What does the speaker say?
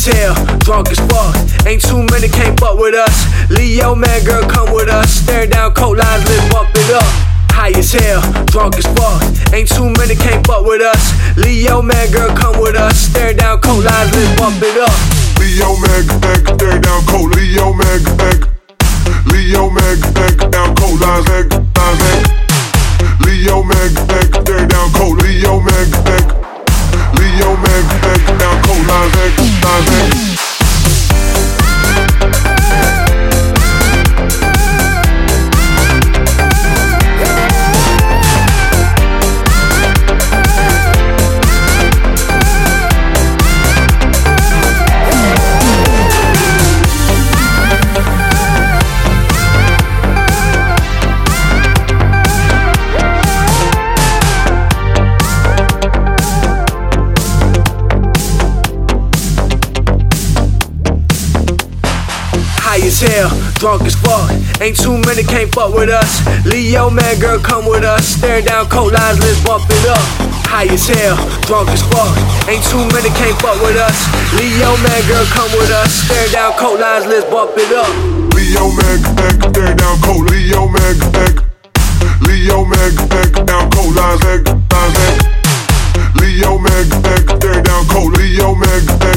drunk as fuck. Ain't too many can't fuck with us. Leo man, girl, come with us. Stare down coat lines, let's bump it up. High as hell, drunk as fuck. Ain't too many can't fuck with us. Leo man, girl, come with us. Stare down coat lines, let's bump it up. Leo man, back, stare down coat. Leo man, back. hotel, drunk as fuck. Ain't too many can't fuck with us. Leo, man, girl, come with us. Staring down cold lines, let's bump it up. High as hell, drunk as fuck. Ain't too many can't fuck with us. Leo, man, girl, come with us. Staring down cold lines, let's bump it up. Leo, man, back, staring down coat. Leo, man, back. Leo, man, back, down coat. lines, back, lines, back. Leo, man, back, staring down coat. Leo, man, back.